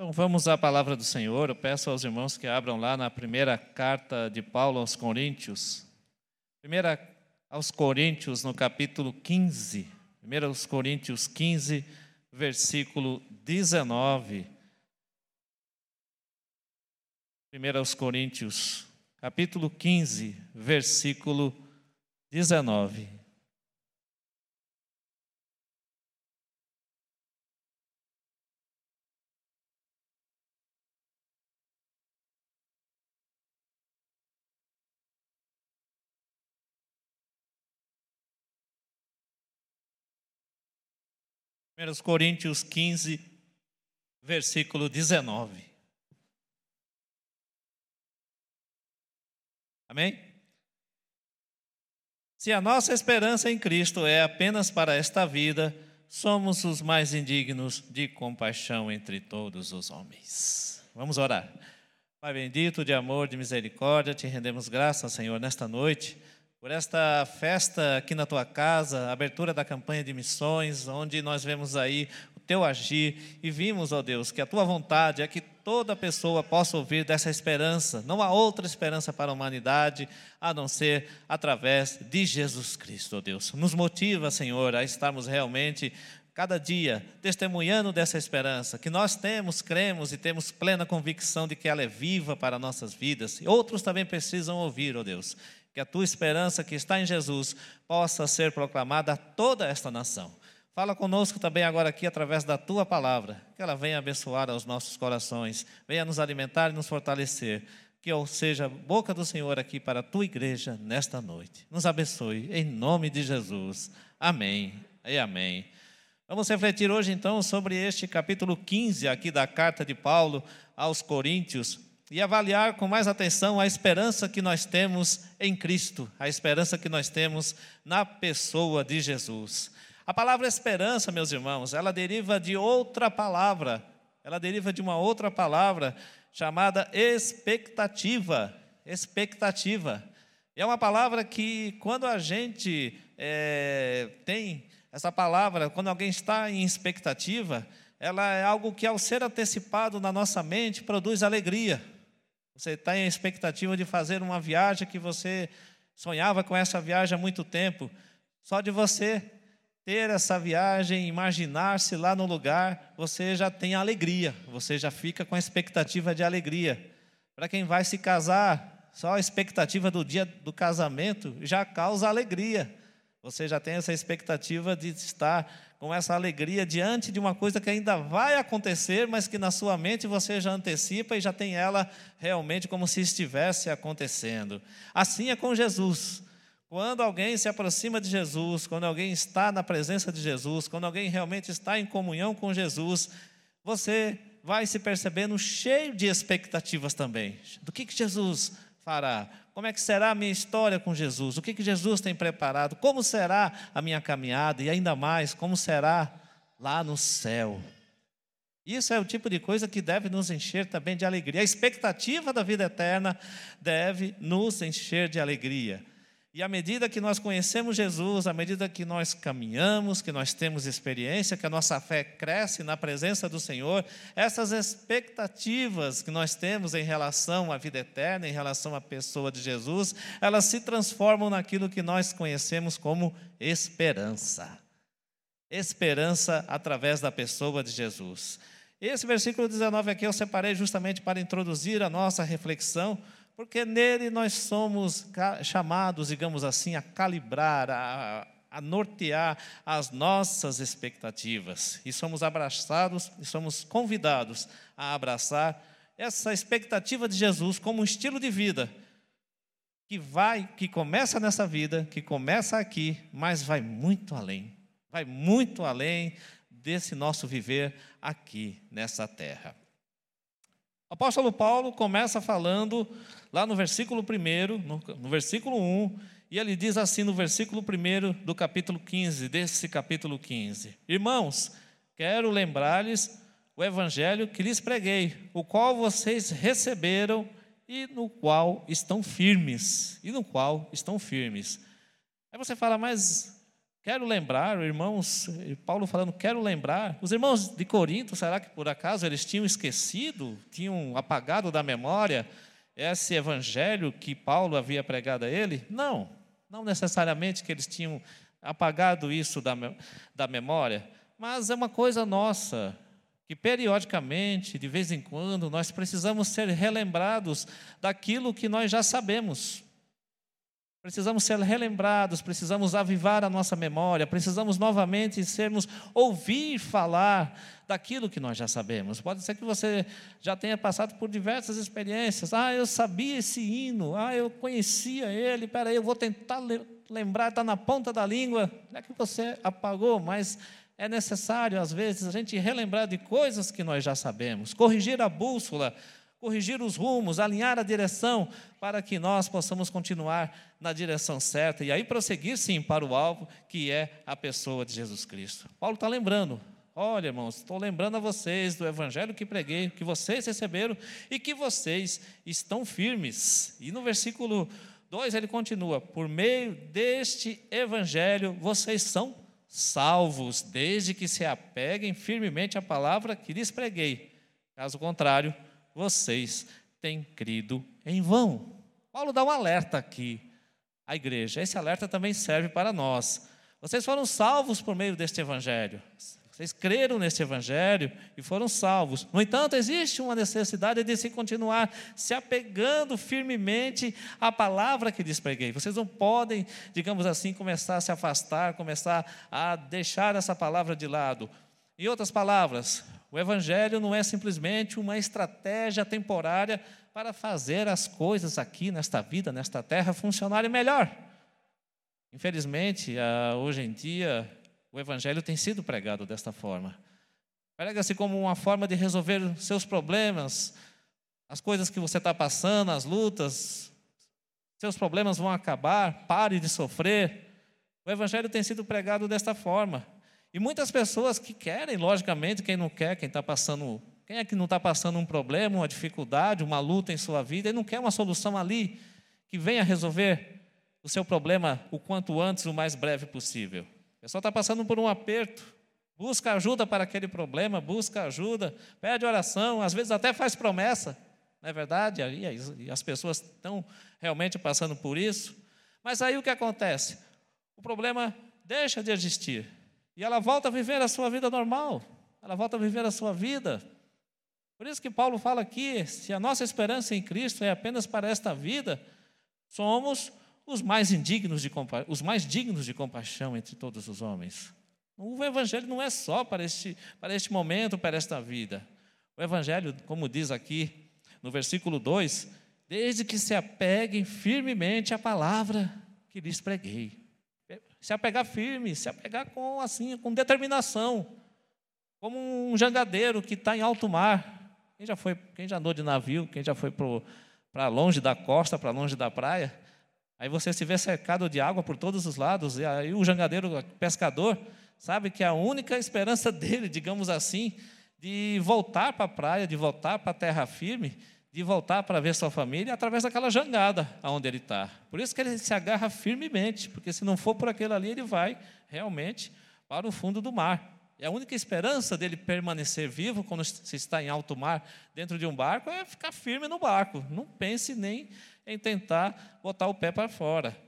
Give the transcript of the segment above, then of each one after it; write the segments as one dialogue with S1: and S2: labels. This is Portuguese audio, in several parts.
S1: Então vamos à palavra do Senhor. Eu peço aos irmãos que abram lá na primeira carta de Paulo aos Coríntios. Primeira aos Coríntios, no capítulo 15. Primeira aos Coríntios 15, versículo 19. Primeira aos Coríntios, capítulo 15, versículo 19. 1 Coríntios 15, versículo 19. Amém? Se a nossa esperança em Cristo é apenas para esta vida, somos os mais indignos de compaixão entre todos os homens. Vamos orar. Pai bendito, de amor, de misericórdia, te rendemos graças, Senhor, nesta noite por esta festa aqui na tua casa, abertura da campanha de missões, onde nós vemos aí o teu agir e vimos, ó Deus, que a tua vontade é que toda pessoa possa ouvir dessa esperança. Não há outra esperança para a humanidade a não ser através de Jesus Cristo, ó Deus. Nos motiva, Senhor, a estarmos realmente cada dia testemunhando dessa esperança que nós temos, cremos e temos plena convicção de que ela é viva para nossas vidas. Outros também precisam ouvir, ó Deus que a tua esperança que está em Jesus possa ser proclamada a toda esta nação. Fala conosco também agora aqui através da tua palavra, que ela venha abençoar aos nossos corações, venha nos alimentar e nos fortalecer. Que eu seja boca do Senhor aqui para a tua igreja nesta noite. Nos abençoe, em nome de Jesus. Amém e amém. Vamos refletir hoje então sobre este capítulo 15 aqui da carta de Paulo aos Coríntios e avaliar com mais atenção a esperança que nós temos em Cristo, a esperança que nós temos na pessoa de Jesus. A palavra esperança, meus irmãos, ela deriva de outra palavra, ela deriva de uma outra palavra chamada expectativa. Expectativa. É uma palavra que, quando a gente é, tem essa palavra, quando alguém está em expectativa, ela é algo que, ao ser antecipado na nossa mente, produz alegria você está em expectativa de fazer uma viagem que você sonhava com essa viagem há muito tempo. Só de você ter essa viagem, imaginar-se lá no lugar, você já tem alegria, você já fica com a expectativa de alegria. Para quem vai se casar, só a expectativa do dia do casamento já causa alegria. Você já tem essa expectativa de estar com essa alegria diante de uma coisa que ainda vai acontecer, mas que na sua mente você já antecipa e já tem ela realmente como se estivesse acontecendo. Assim é com Jesus. Quando alguém se aproxima de Jesus, quando alguém está na presença de Jesus, quando alguém realmente está em comunhão com Jesus, você vai se percebendo cheio de expectativas também. Do que, que Jesus fará? Como é que será a minha história com Jesus? O que, que Jesus tem preparado? Como será a minha caminhada? E ainda mais, como será lá no céu? Isso é o tipo de coisa que deve nos encher também de alegria. A expectativa da vida eterna deve nos encher de alegria. E à medida que nós conhecemos Jesus, à medida que nós caminhamos, que nós temos experiência, que a nossa fé cresce na presença do Senhor, essas expectativas que nós temos em relação à vida eterna, em relação à pessoa de Jesus, elas se transformam naquilo que nós conhecemos como esperança. Esperança através da pessoa de Jesus. Esse versículo 19 aqui eu separei justamente para introduzir a nossa reflexão porque nele nós somos chamados, digamos assim, a calibrar, a, a nortear as nossas expectativas. E somos abraçados e somos convidados a abraçar essa expectativa de Jesus como um estilo de vida que vai, que começa nessa vida, que começa aqui, mas vai muito além. Vai muito além desse nosso viver aqui nessa terra. O apóstolo Paulo começa falando lá no versículo 1, no, no versículo 1, e ele diz assim no versículo 1 do capítulo 15, desse capítulo 15: Irmãos, quero lembrar-lhes o evangelho que lhes preguei, o qual vocês receberam e no qual estão firmes, e no qual estão firmes. Aí você fala, mas quero lembrar, irmãos, Paulo falando, quero lembrar. Os irmãos de Corinto, será que por acaso eles tinham esquecido, tinham apagado da memória esse evangelho que Paulo havia pregado a ele? Não, não necessariamente que eles tinham apagado isso da, da memória, mas é uma coisa nossa, que periodicamente, de vez em quando, nós precisamos ser relembrados daquilo que nós já sabemos. Precisamos ser relembrados, precisamos avivar a nossa memória, precisamos novamente sermos ouvir falar daquilo que nós já sabemos. Pode ser que você já tenha passado por diversas experiências. Ah, eu sabia esse hino, ah, eu conhecia ele, peraí, eu vou tentar lembrar, está na ponta da língua. Não é que você apagou, mas é necessário, às vezes, a gente relembrar de coisas que nós já sabemos, corrigir a bússola, corrigir os rumos, alinhar a direção, para que nós possamos continuar na direção certa e aí prosseguir, sim, para o alvo, que é a pessoa de Jesus Cristo. Paulo está lembrando. Olha, irmãos, estou lembrando a vocês do evangelho que preguei, que vocês receberam e que vocês estão firmes. E no versículo 2 ele continua: Por meio deste evangelho vocês são salvos, desde que se apeguem firmemente à palavra que lhes preguei. Caso contrário, vocês têm crido em vão. Paulo dá um alerta aqui à igreja. Esse alerta também serve para nós. Vocês foram salvos por meio deste evangelho. Vocês creram neste evangelho e foram salvos. No entanto, existe uma necessidade de se continuar se apegando firmemente à palavra que lhes preguei. Vocês não podem, digamos assim, começar a se afastar, começar a deixar essa palavra de lado. Em outras palavras, o evangelho não é simplesmente uma estratégia temporária para fazer as coisas aqui nesta vida, nesta terra funcionarem melhor. Infelizmente, ah, hoje em dia, o Evangelho tem sido pregado desta forma. Prega-se como uma forma de resolver seus problemas, as coisas que você está passando, as lutas, seus problemas vão acabar, pare de sofrer. O Evangelho tem sido pregado desta forma. E muitas pessoas que querem, logicamente, quem não quer, quem está passando, quem é que não está passando um problema, uma dificuldade, uma luta em sua vida, e não quer uma solução ali que venha resolver o seu problema o quanto antes, o mais breve possível. A pessoa está passando por um aperto, busca ajuda para aquele problema, busca ajuda, pede oração, às vezes até faz promessa, não é verdade? E as pessoas estão realmente passando por isso. Mas aí o que acontece? O problema deixa de existir e ela volta a viver a sua vida normal, ela volta a viver a sua vida. Por isso que Paulo fala aqui: se a nossa esperança em Cristo é apenas para esta vida, somos os mais indignos de os mais dignos de compaixão entre todos os homens. O evangelho não é só para este, para este momento, para esta vida. O evangelho, como diz aqui no versículo 2, desde que se apeguem firmemente à palavra que lhes preguei. Se apegar firme, se apegar com assim, com determinação, como um jangadeiro que está em alto mar. Quem já foi, quem já andou de navio, quem já foi para longe da costa, para longe da praia, Aí você se vê cercado de água por todos os lados, e aí o jangadeiro, pescador, sabe que a única esperança dele, digamos assim, de voltar para a praia, de voltar para a terra firme, de voltar para ver sua família, através daquela jangada aonde ele está. Por isso que ele se agarra firmemente, porque se não for por aquele ali, ele vai realmente para o fundo do mar. E a única esperança dele permanecer vivo quando se está em alto mar, dentro de um barco, é ficar firme no barco. Não pense nem em tentar botar o pé para fora.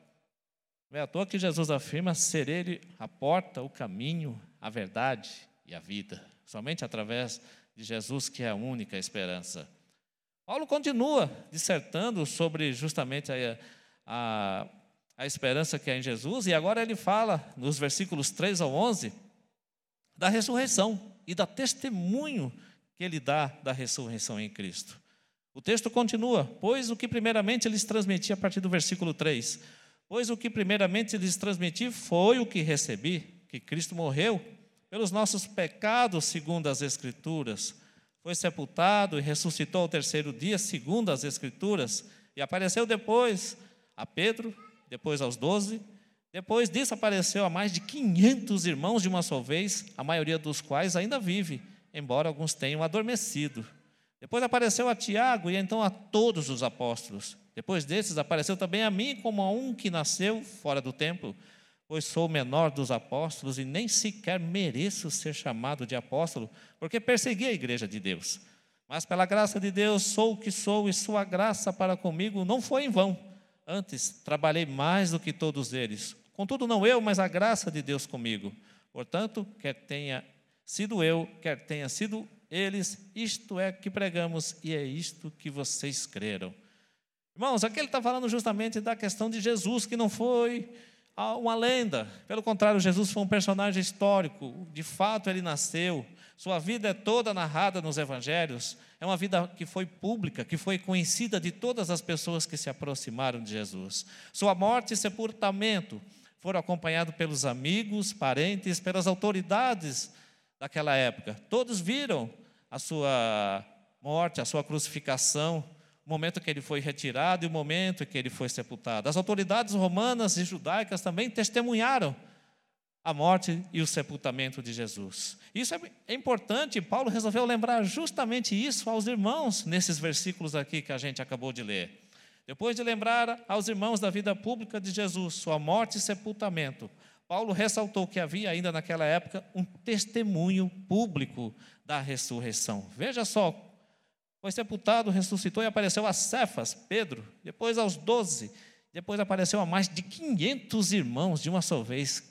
S1: Não é à toa que Jesus afirma ser Ele a porta, o caminho, a verdade e a vida. Somente através de Jesus que é a única esperança. Paulo continua dissertando sobre justamente a, a, a esperança que é em Jesus, e agora ele fala, nos versículos 3 ao 11, da ressurreição e da testemunho que ele dá da ressurreição em Cristo. O texto continua: Pois o que primeiramente lhes transmiti, a partir do versículo 3: Pois o que primeiramente lhes transmiti foi o que recebi, que Cristo morreu pelos nossos pecados, segundo as Escrituras, foi sepultado e ressuscitou ao terceiro dia, segundo as Escrituras, e apareceu depois a Pedro, depois aos doze. Depois disso, apareceu a mais de 500 irmãos de uma só vez, a maioria dos quais ainda vive, embora alguns tenham adormecido. Depois apareceu a Tiago e então a todos os apóstolos. Depois desses apareceu também a mim como a um que nasceu fora do templo, pois sou o menor dos apóstolos e nem sequer mereço ser chamado de apóstolo, porque persegui a igreja de Deus. Mas pela graça de Deus sou o que sou e sua graça para comigo não foi em vão. Antes trabalhei mais do que todos eles. Contudo, não eu, mas a graça de Deus comigo. Portanto, quer tenha sido eu, quer tenha sido eles, isto é que pregamos e é isto que vocês creram. Irmãos, aqui ele está falando justamente da questão de Jesus, que não foi uma lenda. Pelo contrário, Jesus foi um personagem histórico. De fato, ele nasceu. Sua vida é toda narrada nos evangelhos. É uma vida que foi pública, que foi conhecida de todas as pessoas que se aproximaram de Jesus. Sua morte e sepultamento foram acompanhados pelos amigos, parentes, pelas autoridades daquela época. Todos viram a sua morte, a sua crucificação o momento que ele foi retirado e o momento que ele foi sepultado. As autoridades romanas e judaicas também testemunharam a morte e o sepultamento de Jesus. Isso é, é importante, Paulo resolveu lembrar justamente isso aos irmãos nesses versículos aqui que a gente acabou de ler. Depois de lembrar aos irmãos da vida pública de Jesus, sua morte e sepultamento, Paulo ressaltou que havia ainda naquela época um testemunho público da ressurreição. Veja só foi sepultado, ressuscitou e apareceu a Cefas, Pedro, depois aos doze, depois apareceu a mais de 500 irmãos de uma só vez.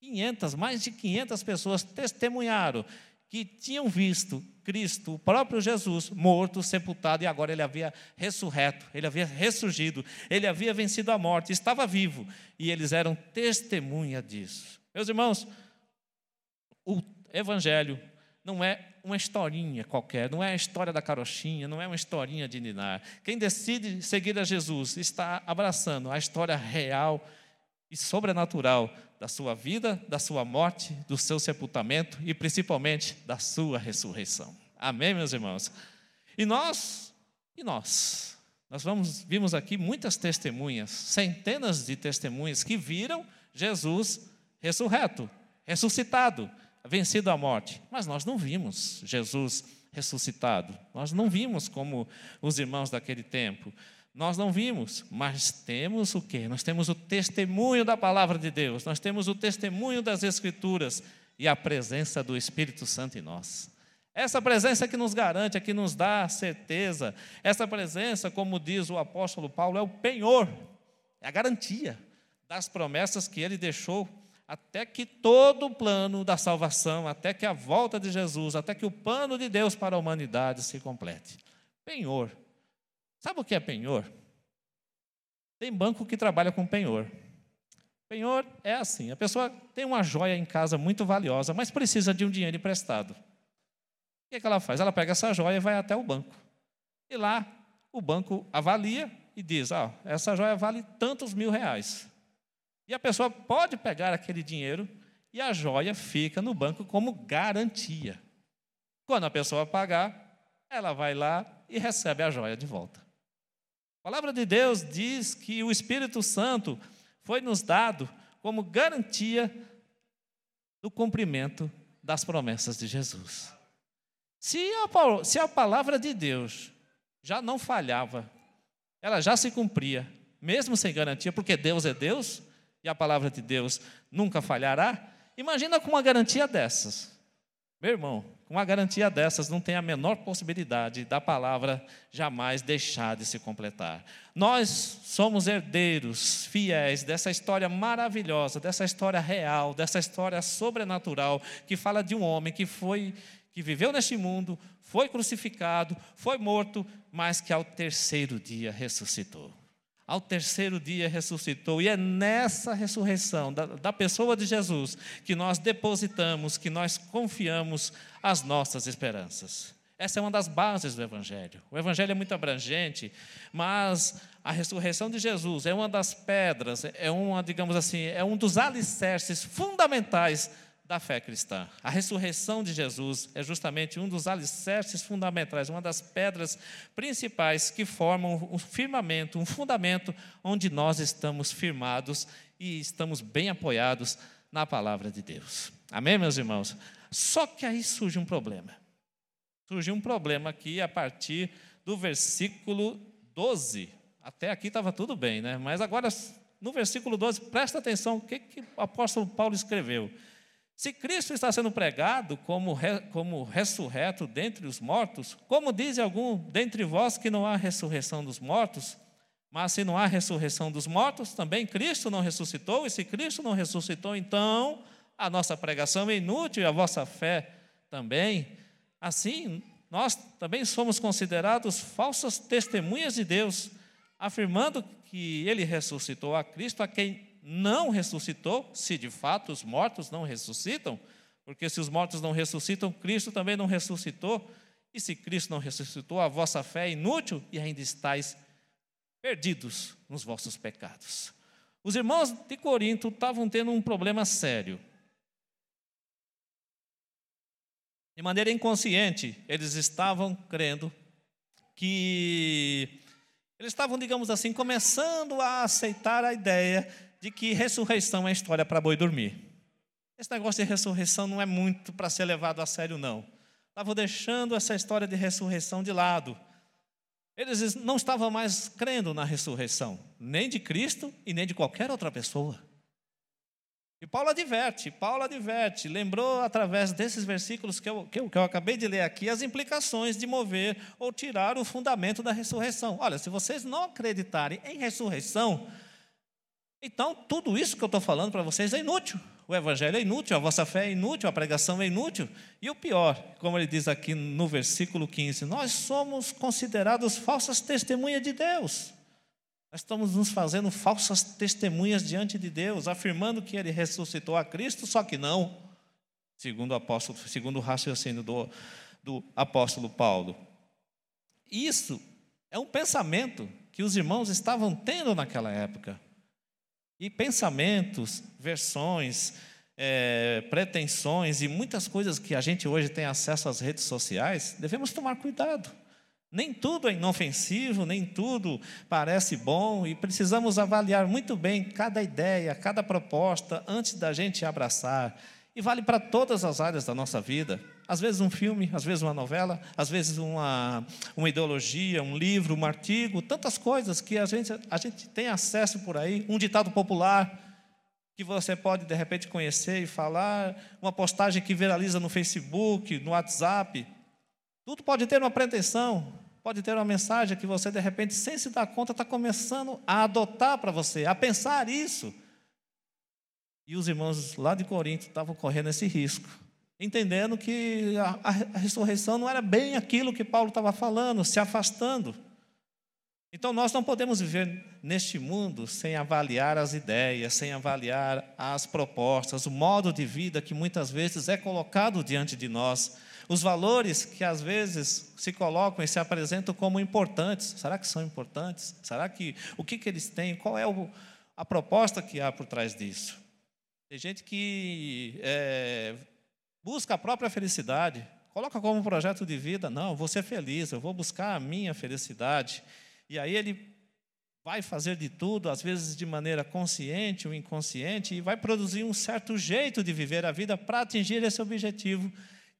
S1: 500, mais de 500 pessoas testemunharam que tinham visto Cristo, o próprio Jesus, morto, sepultado, e agora ele havia ressurreto, ele havia ressurgido, ele havia vencido a morte, estava vivo, e eles eram testemunha disso. Meus irmãos, o Evangelho não é uma historinha qualquer, não é a história da carochinha, não é uma historinha de Ninar. Quem decide seguir a Jesus está abraçando a história real e sobrenatural da sua vida, da sua morte, do seu sepultamento e principalmente da sua ressurreição. Amém, meus irmãos? E nós, e nós, nós vamos, vimos aqui muitas testemunhas, centenas de testemunhas que viram Jesus ressurreto, ressuscitado, vencido a morte. Mas nós não vimos Jesus ressuscitado. Nós não vimos como os irmãos daquele tempo. Nós não vimos, mas temos o quê? Nós temos o testemunho da palavra de Deus, nós temos o testemunho das Escrituras e a presença do Espírito Santo em nós. Essa presença que nos garante, que nos dá certeza, essa presença, como diz o apóstolo Paulo, é o penhor, é a garantia das promessas que ele deixou até que todo o plano da salvação, até que a volta de Jesus, até que o plano de Deus para a humanidade se complete. Penhor. Sabe o que é penhor? Tem banco que trabalha com penhor. Penhor é assim: a pessoa tem uma joia em casa muito valiosa, mas precisa de um dinheiro emprestado. O que, é que ela faz? Ela pega essa joia e vai até o banco. E lá o banco avalia e diz: ah, essa joia vale tantos mil reais. E a pessoa pode pegar aquele dinheiro e a joia fica no banco como garantia. Quando a pessoa pagar, ela vai lá e recebe a joia de volta. A palavra de Deus diz que o Espírito Santo foi nos dado como garantia do cumprimento das promessas de Jesus. Se a, se a palavra de Deus já não falhava, ela já se cumpria, mesmo sem garantia, porque Deus é Deus, e a palavra de Deus nunca falhará, imagina com uma garantia dessas. Meu irmão, com uma garantia dessas, não tem a menor possibilidade da palavra jamais deixar de se completar. Nós somos herdeiros fiéis dessa história maravilhosa, dessa história real, dessa história sobrenatural, que fala de um homem que foi, que viveu neste mundo, foi crucificado, foi morto, mas que ao terceiro dia ressuscitou ao terceiro dia ressuscitou. E é nessa ressurreição da, da, pessoa de Jesus que nós depositamos, que nós confiamos as nossas esperanças. Essa é uma das bases do Evangelho. O Evangelho é muito abrangente, mas a ressurreição de Jesus é uma das pedras, é uma, digamos assim, é um dos alicerces fundamentais da fé cristã. A ressurreição de Jesus é justamente um dos alicerces fundamentais, uma das pedras principais que formam um firmamento, um fundamento onde nós estamos firmados e estamos bem apoiados na palavra de Deus. Amém, meus irmãos? Só que aí surge um problema. Surgiu um problema aqui a partir do versículo 12. Até aqui estava tudo bem, né? Mas agora no versículo 12, presta atenção o que, que o apóstolo Paulo escreveu. Se Cristo está sendo pregado como, re, como ressurreto dentre os mortos, como diz algum dentre vós que não há ressurreição dos mortos, mas se não há ressurreição dos mortos, também Cristo não ressuscitou, e se Cristo não ressuscitou, então a nossa pregação é inútil e a vossa fé também. Assim, nós também somos considerados falsas testemunhas de Deus, afirmando que ele ressuscitou a Cristo, a quem não ressuscitou, se de fato os mortos não ressuscitam, porque se os mortos não ressuscitam, Cristo também não ressuscitou, e se Cristo não ressuscitou, a vossa fé é inútil e ainda estáis perdidos nos vossos pecados. Os irmãos de Corinto estavam tendo um problema sério. De maneira inconsciente, eles estavam crendo que. Eles estavam, digamos assim, começando a aceitar a ideia de que ressurreição é história para boi dormir. Esse negócio de ressurreição não é muito para ser levado a sério, não. Estavam deixando essa história de ressurreição de lado. Eles não estavam mais crendo na ressurreição, nem de Cristo e nem de qualquer outra pessoa. E Paulo adverte, Paulo adverte, lembrou através desses versículos que eu, que, eu, que eu acabei de ler aqui, as implicações de mover ou tirar o fundamento da ressurreição. Olha, se vocês não acreditarem em ressurreição, então tudo isso que eu estou falando para vocês é inútil. O evangelho é inútil, a vossa fé é inútil, a pregação é inútil. E o pior, como ele diz aqui no versículo 15, nós somos considerados falsas testemunhas de Deus. Nós estamos nos fazendo falsas testemunhas diante de Deus, afirmando que ele ressuscitou a Cristo, só que não, segundo o apóstolo, segundo o raciocínio do, do apóstolo Paulo. Isso é um pensamento que os irmãos estavam tendo naquela época. E pensamentos, versões, é, pretensões e muitas coisas que a gente hoje tem acesso às redes sociais, devemos tomar cuidado. Nem tudo é inofensivo, nem tudo parece bom, e precisamos avaliar muito bem cada ideia, cada proposta antes da gente abraçar. E vale para todas as áreas da nossa vida. Às vezes um filme, às vezes uma novela, às vezes uma, uma ideologia, um livro, um artigo, tantas coisas que a gente, a gente tem acesso por aí, um ditado popular que você pode de repente conhecer e falar, uma postagem que viraliza no Facebook, no WhatsApp. Tudo pode ter uma pretensão, pode ter uma mensagem que você de repente, sem se dar conta, está começando a adotar para você, a pensar isso. E os irmãos lá de Corinto estavam correndo esse risco entendendo que a, a, ressurreição não era bem aquilo que Paulo estava falando, se afastando. Então nós não podemos viver neste mundo sem avaliar as ideias, sem avaliar as propostas, o modo de vida que muitas vezes é colocado diante de nós, os valores que às vezes se colocam e se apresentam como importantes. Será que são importantes? Será que o que, que eles têm? Qual é o, a proposta que há por trás disso? Tem gente que é, busca a própria felicidade, coloca como projeto de vida, não, vou ser feliz, eu vou buscar a minha felicidade. E aí ele vai fazer de tudo, às vezes de maneira consciente ou inconsciente, e vai produzir um certo jeito de viver a vida para atingir esse objetivo,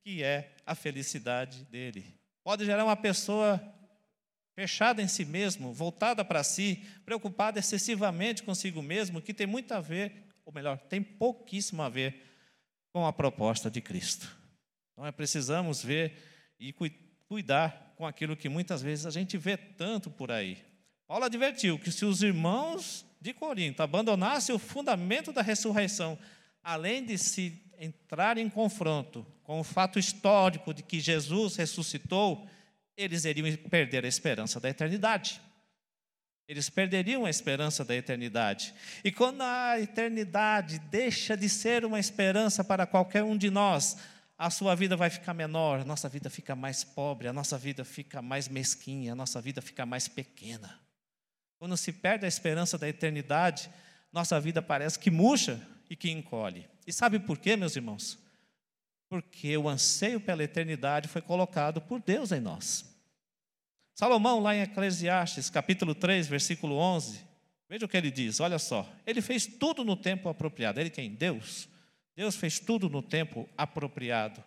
S1: que é a felicidade dele. Pode gerar uma pessoa fechada em si mesmo, voltada para si, preocupada excessivamente consigo mesmo, que tem muito a ver, ou melhor, tem pouquíssimo a ver com a proposta de Cristo. Então, é, precisamos ver e cuidar com aquilo que muitas vezes a gente vê tanto por aí. Paulo advertiu que se os irmãos de Corinto abandonassem o fundamento da ressurreição, além de se entrar em confronto com o fato histórico de que Jesus ressuscitou, eles iriam perder a esperança da eternidade. Eles perderiam a esperança da eternidade. E quando a eternidade deixa de ser uma esperança para qualquer um de nós, a sua vida vai ficar menor, a nossa vida fica mais pobre, a nossa vida fica mais mesquinha, a nossa vida fica mais pequena. Quando se perde a esperança da eternidade, nossa vida parece que murcha e que encolhe. E sabe por quê, meus irmãos? Porque o anseio pela eternidade foi colocado por Deus em nós. Salomão, lá em Eclesiastes, capítulo 3, versículo 11, veja o que ele diz, olha só. Ele fez tudo no tempo apropriado. Ele quem? Deus. Deus fez tudo no tempo apropriado.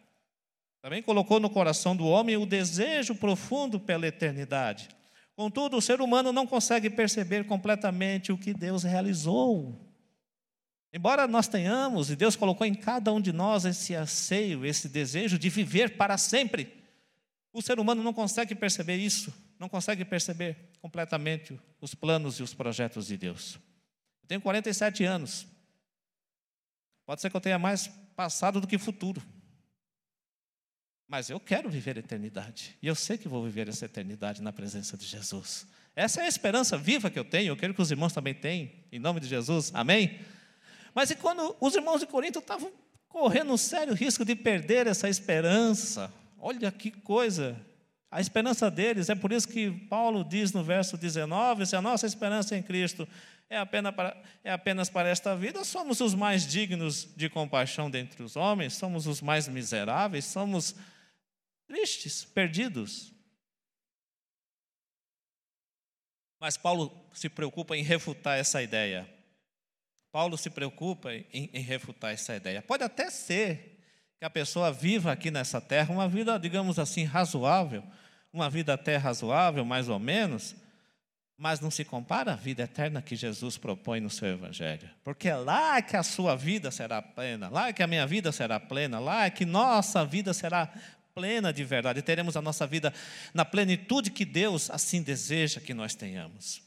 S1: Também colocou no coração do homem o desejo profundo pela eternidade. Contudo, o ser humano não consegue perceber completamente o que Deus realizou. Embora nós tenhamos, e Deus colocou em cada um de nós esse anseio, esse desejo de viver para sempre, o ser humano não consegue perceber isso, não consegue perceber completamente os planos e os projetos de Deus. Eu tenho 47 anos. Pode ser que eu tenha mais passado do que futuro. Mas eu quero viver a eternidade. E eu sei que vou viver essa eternidade na presença de Jesus. Essa é a esperança viva que eu tenho. Eu quero que os irmãos também tenham, em nome de Jesus. Amém? Mas e quando os irmãos de Corinto estavam correndo um sério risco de perder essa esperança? Olha que coisa. A esperança deles, é por isso que Paulo diz no verso 19: se a nossa esperança em Cristo é apenas, para, é apenas para esta vida, somos os mais dignos de compaixão dentre os homens, somos os mais miseráveis, somos tristes, perdidos. Mas Paulo se preocupa em refutar essa ideia. Paulo se preocupa em, em, refutar essa ideia. Pode até ser que a pessoa viva aqui nessa terra uma vida, digamos assim, razoável, uma vida até razoável, mais ou menos, mas não se compara à vida eterna que Jesus propõe no seu Evangelho. Porque é lá que a sua vida será plena, lá que a minha vida será plena, lá que nossa vida será plena de verdade, teremos a nossa vida na plenitude que Deus assim deseja que nós tenhamos.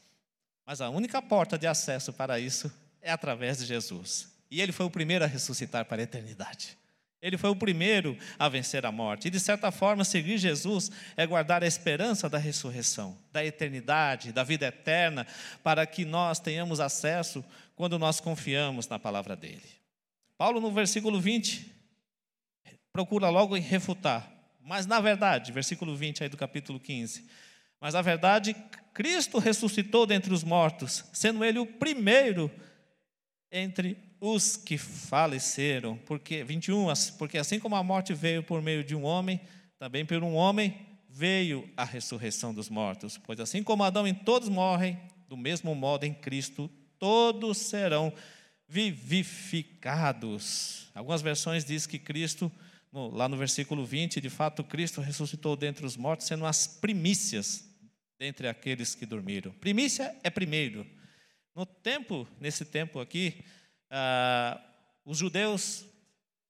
S1: Mas a única porta de acesso para isso é através de Jesus. E ele foi o primeiro a ressuscitar para a eternidade. Ele foi o primeiro a vencer a morte. E, de certa forma, seguir Jesus é guardar a esperança da ressurreição, da eternidade, da vida eterna, para que nós tenhamos acesso quando nós confiamos na palavra dele. Paulo, no versículo 20, procura logo refutar mas na verdade, versículo 20 aí do capítulo 15. Mas na verdade, Cristo ressuscitou dentre os mortos, sendo ele o primeiro entre os que faleceram. Porque 21, porque assim como a morte veio por meio de um homem, também por um homem veio a ressurreição dos mortos. Pois assim como Adão em todos morrem, do mesmo modo em Cristo todos serão vivificados. Algumas versões dizem que Cristo lá no versículo 20, de fato, Cristo ressuscitou dentre os mortos, sendo as primícias dentre aqueles que dormiram. Primícia é primeiro. No tempo, nesse tempo aqui, ah, os judeus,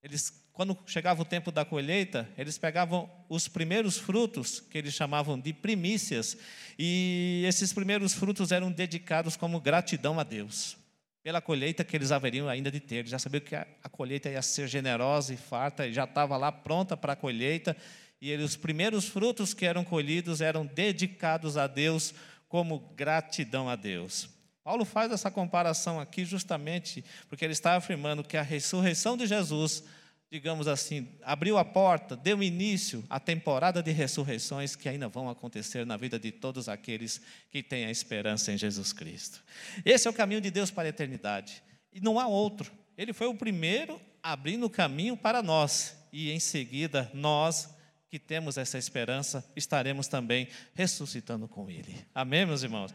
S1: eles, quando chegava o tempo da colheita, eles pegavam os primeiros frutos, que eles chamavam de primícias, e esses primeiros frutos eram dedicados como gratidão a Deus pela colheita que eles haveriam ainda de ter. Eles já sabiam que a, a colheita ia ser generosa e farta, já estava lá pronta para a colheita, e os primeiros frutos que eram colhidos eram dedicados a Deus como gratidão a Deus. Paulo faz essa comparação aqui justamente porque ele está afirmando que a ressurreição de Jesus digamos assim, abriu a porta, deu início à temporada de ressurreições que ainda vão acontecer na vida de todos aqueles que têm a esperança em Jesus Cristo. Esse é o caminho de Deus para a eternidade. E não há outro. Ele foi o primeiro abrindo o caminho para nós. E em seguida, nós que temos essa esperança, estaremos também ressuscitando com Ele. Amém, meus irmãos?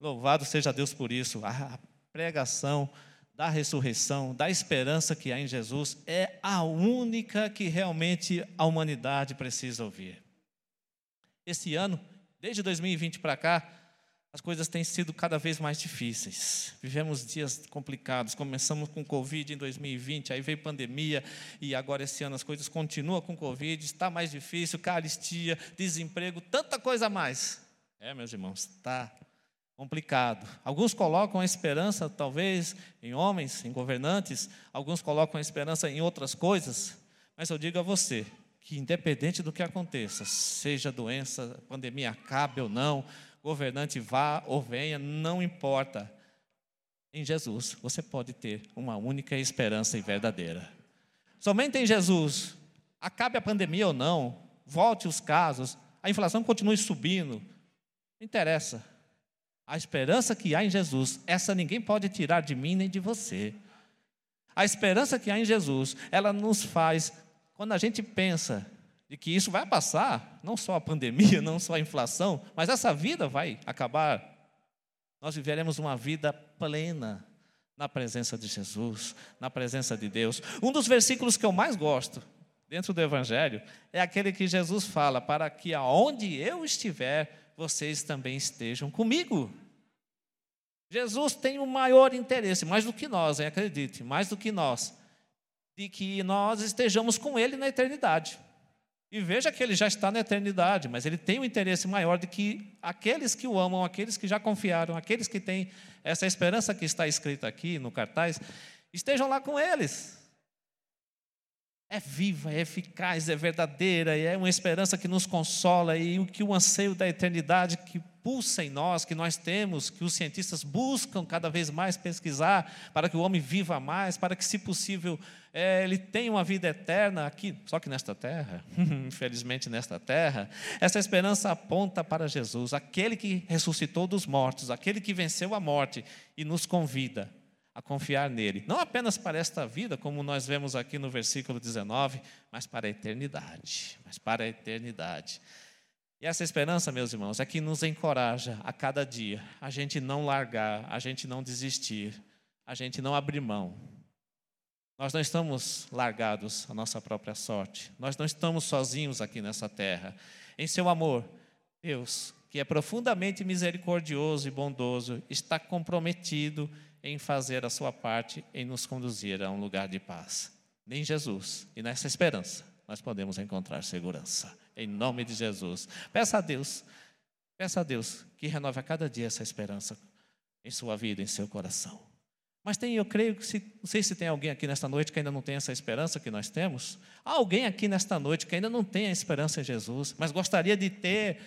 S1: Louvado seja Deus por isso. A pregação da ressurreição, da esperança que há em Jesus, é a única que realmente a humanidade precisa ouvir. Esse ano, desde 2020 para cá, as coisas têm sido cada vez mais difíceis. Vivemos dias complicados. Começamos com Covid em 2020, aí veio pandemia, e agora esse ano as coisas continuam com Covid, está mais difícil, caristia, desemprego, tanta coisa a mais. É, meus irmãos, está complicado. Alguns colocam a esperança, talvez, em homens, em governantes, alguns colocam a esperança em outras coisas, mas eu digo a você que, independente do que aconteça, seja doença, pandemia acabe ou não, governante vá ou venha, não importa. Em Jesus, você pode ter uma única esperança e verdadeira. Somente em Jesus, acabe a pandemia ou não, volte os casos, a inflação continue subindo, não interessa a esperança que há em Jesus, essa ninguém pode tirar de mim nem de você. A esperança que há em Jesus, ela nos faz, quando a gente pensa de que isso vai passar, não só a pandemia, não só a inflação, mas essa vida vai acabar, nós viveremos uma vida plena na presença de Jesus, na presença de Deus. Um dos versículos que eu mais gosto dentro do Evangelho é aquele que Jesus fala: para que aonde eu estiver, vocês também estejam comigo. Jesus tem o maior interesse, mais do que nós, hein, acredite, mais do que nós, de que nós estejamos com Ele na eternidade. E veja que Ele já está na eternidade, mas Ele tem um interesse maior de que aqueles que o amam, aqueles que já confiaram, aqueles que têm essa esperança que está escrita aqui no cartaz, estejam lá com eles. É viva, é eficaz, é verdadeira, e é uma esperança que nos consola, e o que o anseio da eternidade que pulsa em nós, que nós temos, que os cientistas buscam cada vez mais pesquisar, para que o homem viva mais, para que, se possível, é, ele tenha uma vida eterna aqui, só que nesta terra, infelizmente nesta terra, essa esperança aponta para Jesus, aquele que ressuscitou dos mortos, aquele que venceu a morte e nos convida a confiar nele, não apenas para esta vida, como nós vemos aqui no versículo 19, mas para a eternidade, mas para a eternidade. E essa esperança, meus irmãos, é que nos encoraja a cada dia, a gente não largar, a gente não desistir, a gente não abrir mão. Nós não estamos largados à nossa própria sorte, nós não estamos sozinhos aqui nessa terra. Em seu amor, Deus, que é profundamente misericordioso e bondoso, está comprometido em fazer a sua parte em nos conduzir a um lugar de paz. Nem Jesus, e nessa esperança, nós podemos encontrar segurança. Em nome de Jesus. Peça a Deus, peça a Deus que renove a cada dia essa esperança em sua vida, em seu coração. Mas tem, eu creio que, se, não sei se tem alguém aqui nesta noite que ainda não tem essa esperança que nós temos. Há alguém aqui nesta noite que ainda não tem a esperança em Jesus, mas gostaria de ter